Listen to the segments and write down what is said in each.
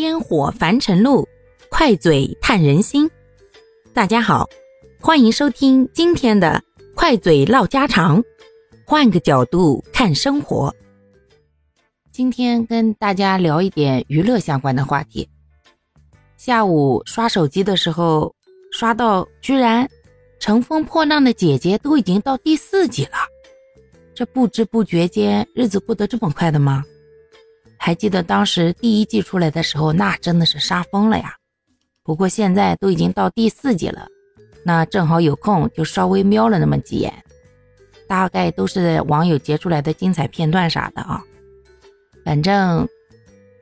烟火凡尘路，快嘴探人心。大家好，欢迎收听今天的快嘴唠家常，换个角度看生活。今天跟大家聊一点娱乐相关的话题。下午刷手机的时候，刷到居然《乘风破浪的姐姐》都已经到第四集了，这不知不觉间日子过得这么快的吗？还记得当时第一季出来的时候，那真的是杀疯了呀。不过现在都已经到第四季了，那正好有空就稍微瞄了那么几眼，大概都是网友截出来的精彩片段啥的啊。反正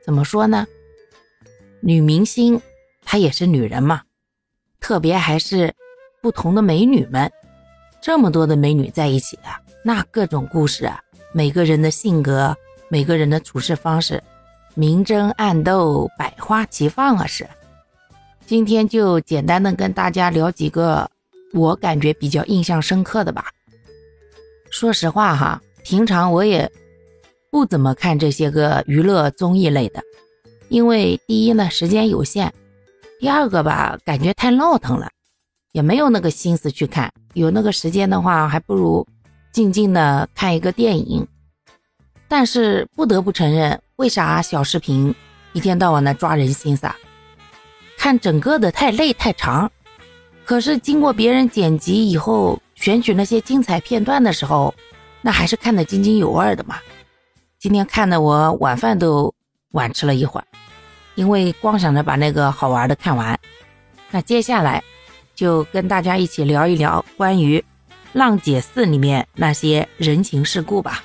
怎么说呢，女明星她也是女人嘛，特别还是不同的美女们，这么多的美女在一起的，那各种故事啊，每个人的性格。每个人的处事方式，明争暗斗，百花齐放啊！是，今天就简单的跟大家聊几个我感觉比较印象深刻的吧。说实话哈，平常我也不怎么看这些个娱乐综艺类的，因为第一呢时间有限，第二个吧感觉太闹腾了，也没有那个心思去看。有那个时间的话，还不如静静的看一个电影。但是不得不承认，为啥小视频一天到晚的抓人心噻？看整个的太累太长，可是经过别人剪辑以后，选取那些精彩片段的时候，那还是看得津津有味的嘛。今天看的我晚饭都晚吃了一会儿，因为光想着把那个好玩的看完。那接下来就跟大家一起聊一聊关于《浪姐四》里面那些人情世故吧。